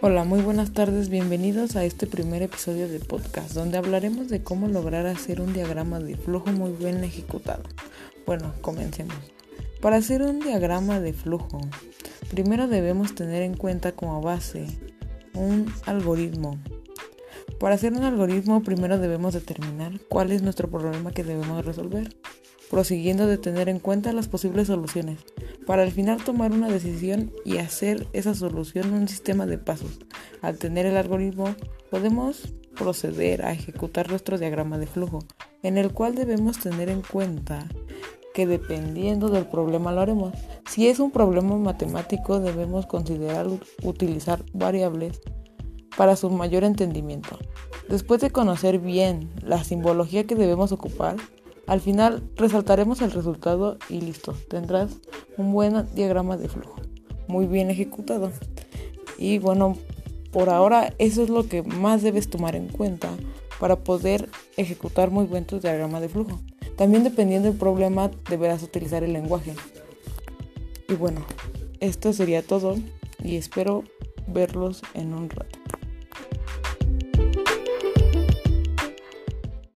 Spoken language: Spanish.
Hola, muy buenas tardes, bienvenidos a este primer episodio de podcast donde hablaremos de cómo lograr hacer un diagrama de flujo muy bien ejecutado. Bueno, comencemos. Para hacer un diagrama de flujo, primero debemos tener en cuenta como base un algoritmo. Para hacer un algoritmo primero debemos determinar cuál es nuestro problema que debemos resolver, prosiguiendo de tener en cuenta las posibles soluciones para al final tomar una decisión y hacer esa solución un sistema de pasos. Al tener el algoritmo, podemos proceder a ejecutar nuestro diagrama de flujo, en el cual debemos tener en cuenta que dependiendo del problema lo haremos. Si es un problema matemático, debemos considerar utilizar variables para su mayor entendimiento. Después de conocer bien la simbología que debemos ocupar, al final resaltaremos el resultado y listo, tendrás un buen diagrama de flujo, muy bien ejecutado. Y bueno, por ahora eso es lo que más debes tomar en cuenta para poder ejecutar muy buen tu diagrama de flujo. También dependiendo del problema deberás utilizar el lenguaje. Y bueno, esto sería todo y espero verlos en un rato.